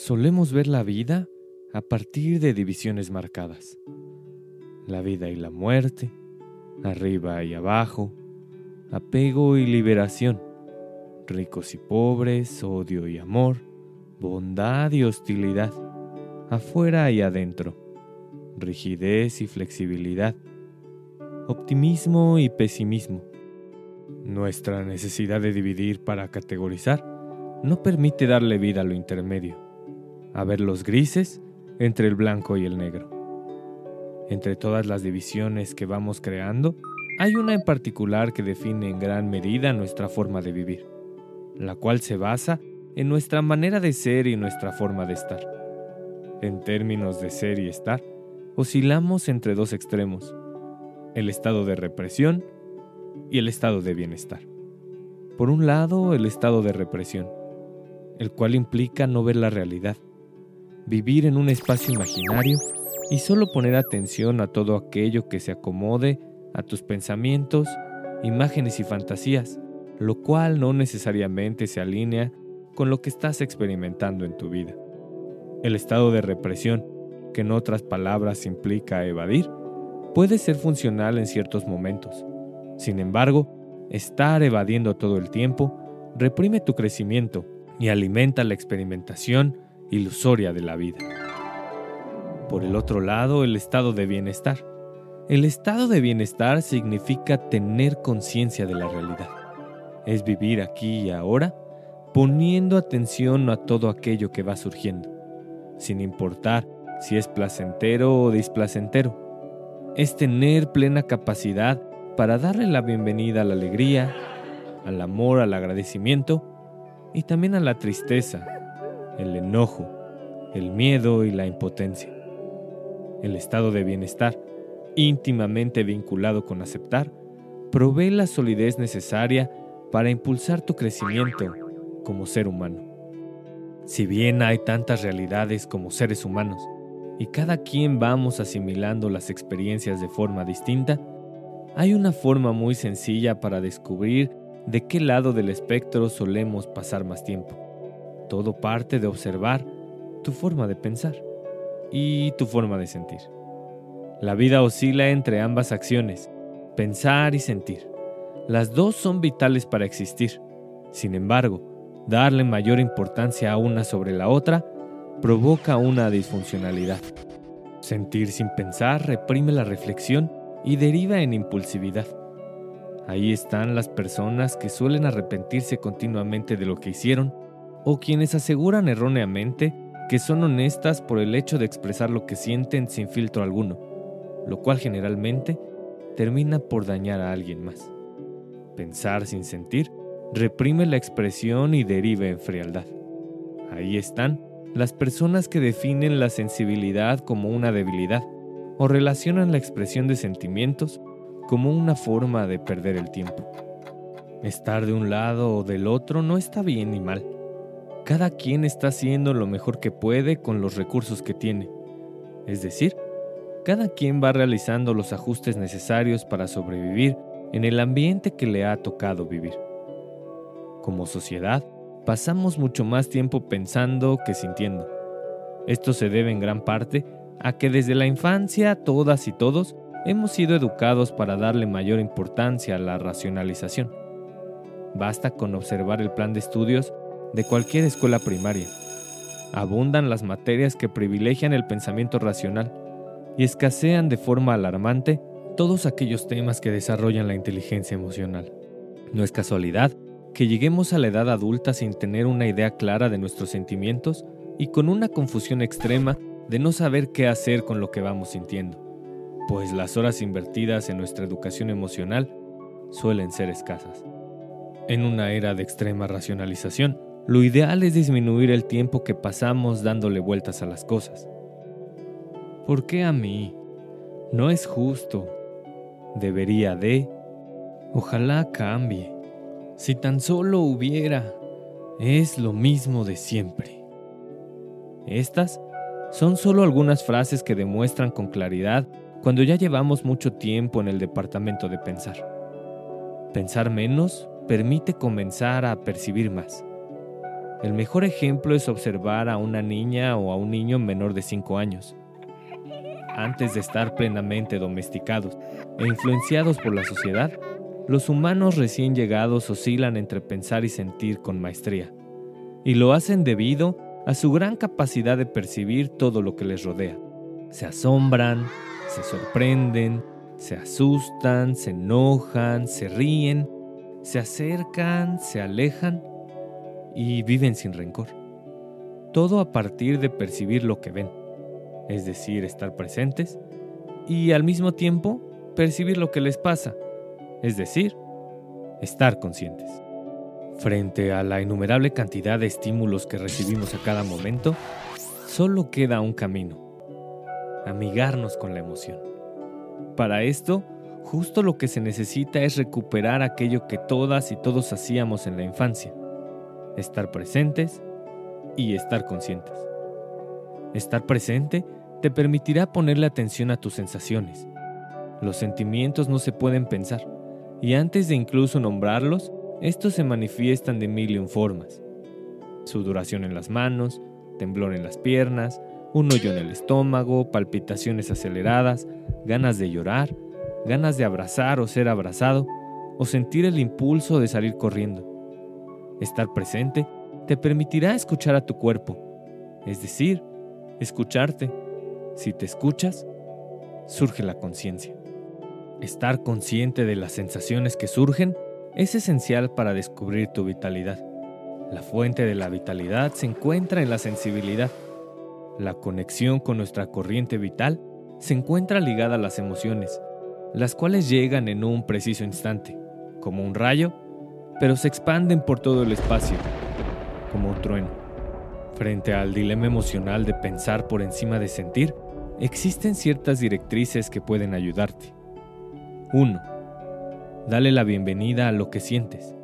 Solemos ver la vida a partir de divisiones marcadas. La vida y la muerte, arriba y abajo, apego y liberación, ricos y pobres, odio y amor, bondad y hostilidad, afuera y adentro, rigidez y flexibilidad, optimismo y pesimismo. Nuestra necesidad de dividir para categorizar no permite darle vida a lo intermedio a ver los grises entre el blanco y el negro. Entre todas las divisiones que vamos creando, hay una en particular que define en gran medida nuestra forma de vivir, la cual se basa en nuestra manera de ser y nuestra forma de estar. En términos de ser y estar, oscilamos entre dos extremos, el estado de represión y el estado de bienestar. Por un lado, el estado de represión, el cual implica no ver la realidad, vivir en un espacio imaginario y solo poner atención a todo aquello que se acomode a tus pensamientos, imágenes y fantasías, lo cual no necesariamente se alinea con lo que estás experimentando en tu vida. El estado de represión, que en otras palabras implica evadir, puede ser funcional en ciertos momentos. Sin embargo, estar evadiendo todo el tiempo reprime tu crecimiento y alimenta la experimentación ilusoria de la vida. Por el otro lado, el estado de bienestar. El estado de bienestar significa tener conciencia de la realidad. Es vivir aquí y ahora poniendo atención a todo aquello que va surgiendo, sin importar si es placentero o displacentero. Es tener plena capacidad para darle la bienvenida a la alegría, al amor, al agradecimiento y también a la tristeza, el enojo, el miedo y la impotencia. El estado de bienestar, íntimamente vinculado con aceptar, provee la solidez necesaria para impulsar tu crecimiento como ser humano. Si bien hay tantas realidades como seres humanos, y cada quien vamos asimilando las experiencias de forma distinta, hay una forma muy sencilla para descubrir de qué lado del espectro solemos pasar más tiempo. Todo parte de observar tu forma de pensar y tu forma de sentir. La vida oscila entre ambas acciones, pensar y sentir. Las dos son vitales para existir. Sin embargo, darle mayor importancia a una sobre la otra provoca una disfuncionalidad. Sentir sin pensar reprime la reflexión y deriva en impulsividad. Ahí están las personas que suelen arrepentirse continuamente de lo que hicieron o quienes aseguran erróneamente que son honestas por el hecho de expresar lo que sienten sin filtro alguno, lo cual generalmente termina por dañar a alguien más. Pensar sin sentir reprime la expresión y deriva en frialdad. Ahí están las personas que definen la sensibilidad como una debilidad o relacionan la expresión de sentimientos como una forma de perder el tiempo. Estar de un lado o del otro no está bien ni mal cada quien está haciendo lo mejor que puede con los recursos que tiene. Es decir, cada quien va realizando los ajustes necesarios para sobrevivir en el ambiente que le ha tocado vivir. Como sociedad, pasamos mucho más tiempo pensando que sintiendo. Esto se debe en gran parte a que desde la infancia todas y todos hemos sido educados para darle mayor importancia a la racionalización. Basta con observar el plan de estudios de cualquier escuela primaria. Abundan las materias que privilegian el pensamiento racional y escasean de forma alarmante todos aquellos temas que desarrollan la inteligencia emocional. No es casualidad que lleguemos a la edad adulta sin tener una idea clara de nuestros sentimientos y con una confusión extrema de no saber qué hacer con lo que vamos sintiendo, pues las horas invertidas en nuestra educación emocional suelen ser escasas. En una era de extrema racionalización, lo ideal es disminuir el tiempo que pasamos dándole vueltas a las cosas. ¿Por qué a mí? No es justo. Debería de. Ojalá cambie. Si tan solo hubiera, es lo mismo de siempre. Estas son solo algunas frases que demuestran con claridad cuando ya llevamos mucho tiempo en el departamento de pensar. Pensar menos permite comenzar a percibir más. El mejor ejemplo es observar a una niña o a un niño menor de 5 años. Antes de estar plenamente domesticados e influenciados por la sociedad, los humanos recién llegados oscilan entre pensar y sentir con maestría, y lo hacen debido a su gran capacidad de percibir todo lo que les rodea. Se asombran, se sorprenden, se asustan, se enojan, se ríen, se acercan, se alejan y viven sin rencor. Todo a partir de percibir lo que ven, es decir, estar presentes y al mismo tiempo percibir lo que les pasa, es decir, estar conscientes. Frente a la innumerable cantidad de estímulos que recibimos a cada momento, solo queda un camino, amigarnos con la emoción. Para esto, justo lo que se necesita es recuperar aquello que todas y todos hacíamos en la infancia, estar presentes y estar conscientes. Estar presente te permitirá ponerle atención a tus sensaciones. Los sentimientos no se pueden pensar, y antes de incluso nombrarlos, estos se manifiestan de mil y un formas. Sudoración en las manos, temblor en las piernas, un hoyo en el estómago, palpitaciones aceleradas, ganas de llorar, ganas de abrazar o ser abrazado, o sentir el impulso de salir corriendo. Estar presente te permitirá escuchar a tu cuerpo, es decir, escucharte. Si te escuchas, surge la conciencia. Estar consciente de las sensaciones que surgen es esencial para descubrir tu vitalidad. La fuente de la vitalidad se encuentra en la sensibilidad. La conexión con nuestra corriente vital se encuentra ligada a las emociones, las cuales llegan en un preciso instante, como un rayo, pero se expanden por todo el espacio, como un trueno. Frente al dilema emocional de pensar por encima de sentir, existen ciertas directrices que pueden ayudarte. 1. Dale la bienvenida a lo que sientes.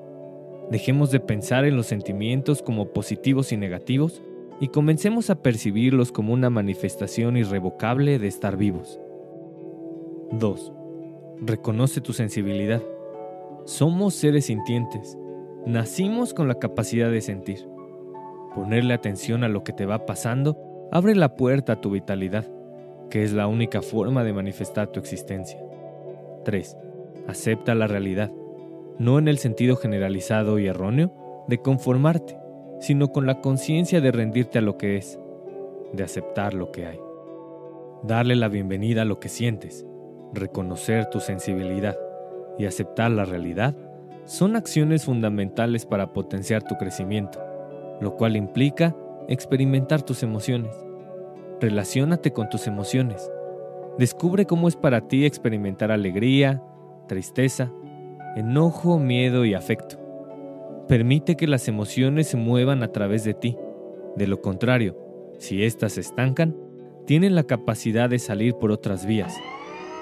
Dejemos de pensar en los sentimientos como positivos y negativos y comencemos a percibirlos como una manifestación irrevocable de estar vivos. 2. Reconoce tu sensibilidad. Somos seres sintientes. Nacimos con la capacidad de sentir. Ponerle atención a lo que te va pasando abre la puerta a tu vitalidad, que es la única forma de manifestar tu existencia. 3. Acepta la realidad, no en el sentido generalizado y erróneo de conformarte, sino con la conciencia de rendirte a lo que es, de aceptar lo que hay. Darle la bienvenida a lo que sientes, reconocer tu sensibilidad y aceptar la realidad son acciones fundamentales para potenciar tu crecimiento, lo cual implica experimentar tus emociones. Relaciónate con tus emociones, Descubre cómo es para ti experimentar alegría, tristeza, enojo, miedo y afecto. Permite que las emociones se muevan a través de ti. De lo contrario, si éstas se estancan, tienen la capacidad de salir por otras vías,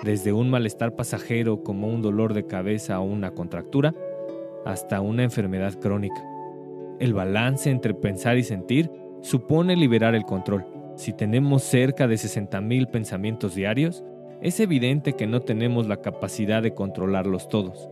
desde un malestar pasajero como un dolor de cabeza o una contractura, hasta una enfermedad crónica. El balance entre pensar y sentir supone liberar el control. Si tenemos cerca de 60.000 pensamientos diarios, es evidente que no tenemos la capacidad de controlarlos todos.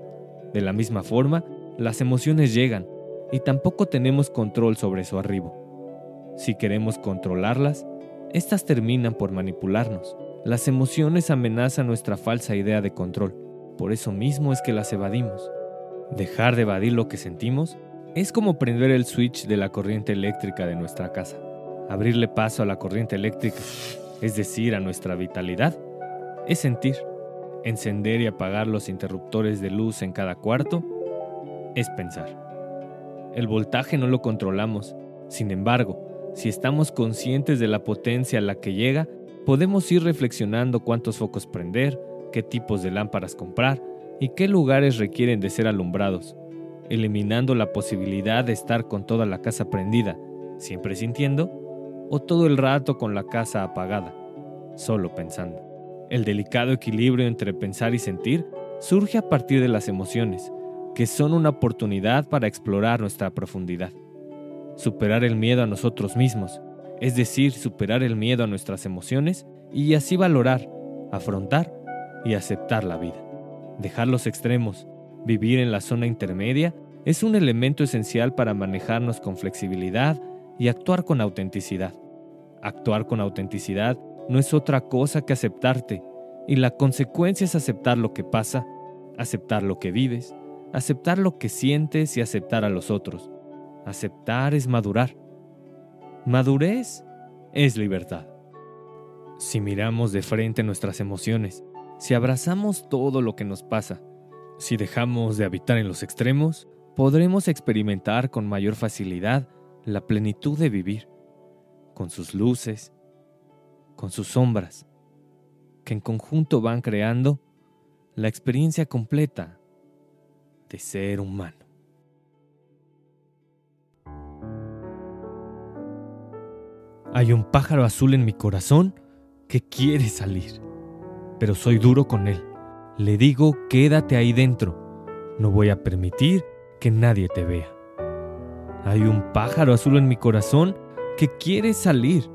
De la misma forma, las emociones llegan y tampoco tenemos control sobre su arribo. Si queremos controlarlas, éstas terminan por manipularnos. Las emociones amenazan nuestra falsa idea de control. Por eso mismo es que las evadimos. Dejar de evadir lo que sentimos es como prender el switch de la corriente eléctrica de nuestra casa abrirle paso a la corriente eléctrica, es decir, a nuestra vitalidad, es sentir. Encender y apagar los interruptores de luz en cada cuarto es pensar. El voltaje no lo controlamos. Sin embargo, si estamos conscientes de la potencia a la que llega, podemos ir reflexionando cuántos focos prender, qué tipos de lámparas comprar y qué lugares requieren de ser alumbrados, eliminando la posibilidad de estar con toda la casa prendida, siempre sintiendo, o todo el rato con la casa apagada, solo pensando. El delicado equilibrio entre pensar y sentir surge a partir de las emociones, que son una oportunidad para explorar nuestra profundidad. Superar el miedo a nosotros mismos, es decir, superar el miedo a nuestras emociones y así valorar, afrontar y aceptar la vida. Dejar los extremos, vivir en la zona intermedia, es un elemento esencial para manejarnos con flexibilidad y actuar con autenticidad. Actuar con autenticidad no es otra cosa que aceptarte, y la consecuencia es aceptar lo que pasa, aceptar lo que vives, aceptar lo que sientes y aceptar a los otros. Aceptar es madurar. Madurez es libertad. Si miramos de frente nuestras emociones, si abrazamos todo lo que nos pasa, si dejamos de habitar en los extremos, podremos experimentar con mayor facilidad la plenitud de vivir, con sus luces, con sus sombras, que en conjunto van creando la experiencia completa de ser humano. Hay un pájaro azul en mi corazón que quiere salir, pero soy duro con él. Le digo, quédate ahí dentro. No voy a permitir que nadie te vea. Hay un pájaro azul en mi corazón que quiere salir,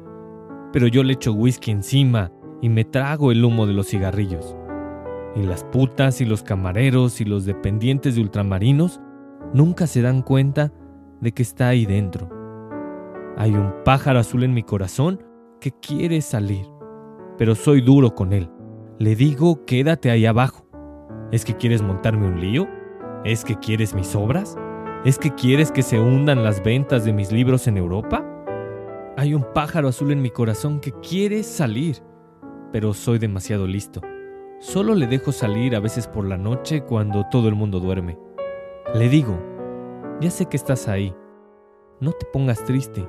pero yo le echo whisky encima y me trago el humo de los cigarrillos. Y las putas y los camareros y los dependientes de ultramarinos nunca se dan cuenta de que está ahí dentro. Hay un pájaro azul en mi corazón que quiere salir, pero soy duro con él. Le digo, quédate ahí abajo. ¿Es que quieres montarme un lío? ¿Es que quieres mis obras? ¿Es que quieres que se hundan las ventas de mis libros en Europa? Hay un pájaro azul en mi corazón que quiere salir, pero soy demasiado listo. Solo le dejo salir a veces por la noche cuando todo el mundo duerme. Le digo, ya sé que estás ahí, no te pongas triste.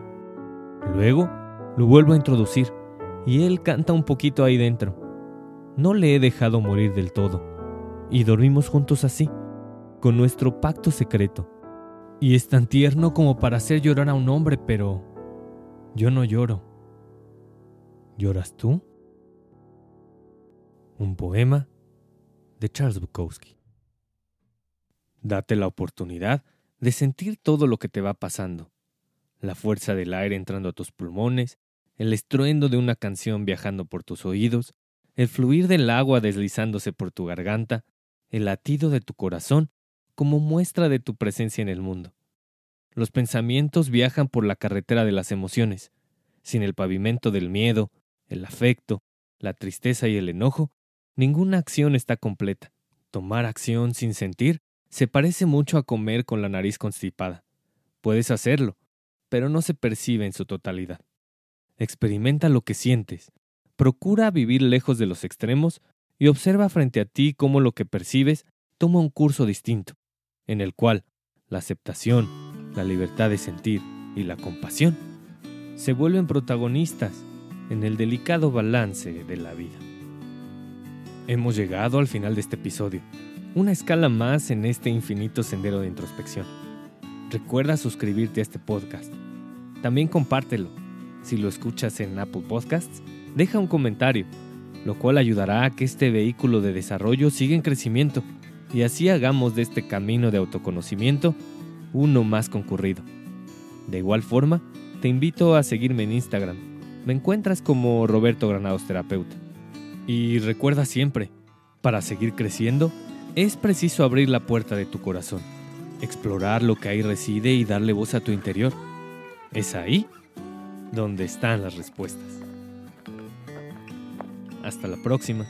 Luego lo vuelvo a introducir y él canta un poquito ahí dentro. No le he dejado morir del todo y dormimos juntos así, con nuestro pacto secreto. Y es tan tierno como para hacer llorar a un hombre, pero yo no lloro. ¿Lloras tú? Un poema de Charles Bukowski. Date la oportunidad de sentir todo lo que te va pasando. La fuerza del aire entrando a tus pulmones, el estruendo de una canción viajando por tus oídos, el fluir del agua deslizándose por tu garganta, el latido de tu corazón como muestra de tu presencia en el mundo. Los pensamientos viajan por la carretera de las emociones. Sin el pavimento del miedo, el afecto, la tristeza y el enojo, ninguna acción está completa. Tomar acción sin sentir se parece mucho a comer con la nariz constipada. Puedes hacerlo, pero no se percibe en su totalidad. Experimenta lo que sientes. Procura vivir lejos de los extremos y observa frente a ti cómo lo que percibes toma un curso distinto, en el cual la aceptación, la libertad de sentir y la compasión se vuelven protagonistas en el delicado balance de la vida. Hemos llegado al final de este episodio, una escala más en este infinito sendero de introspección. Recuerda suscribirte a este podcast. También compártelo. Si lo escuchas en Apple Podcasts, deja un comentario, lo cual ayudará a que este vehículo de desarrollo siga en crecimiento y así hagamos de este camino de autoconocimiento uno más concurrido. De igual forma, te invito a seguirme en Instagram. Me encuentras como Roberto Granados Terapeuta. Y recuerda siempre, para seguir creciendo, es preciso abrir la puerta de tu corazón, explorar lo que ahí reside y darle voz a tu interior. Es ahí donde están las respuestas. Hasta la próxima.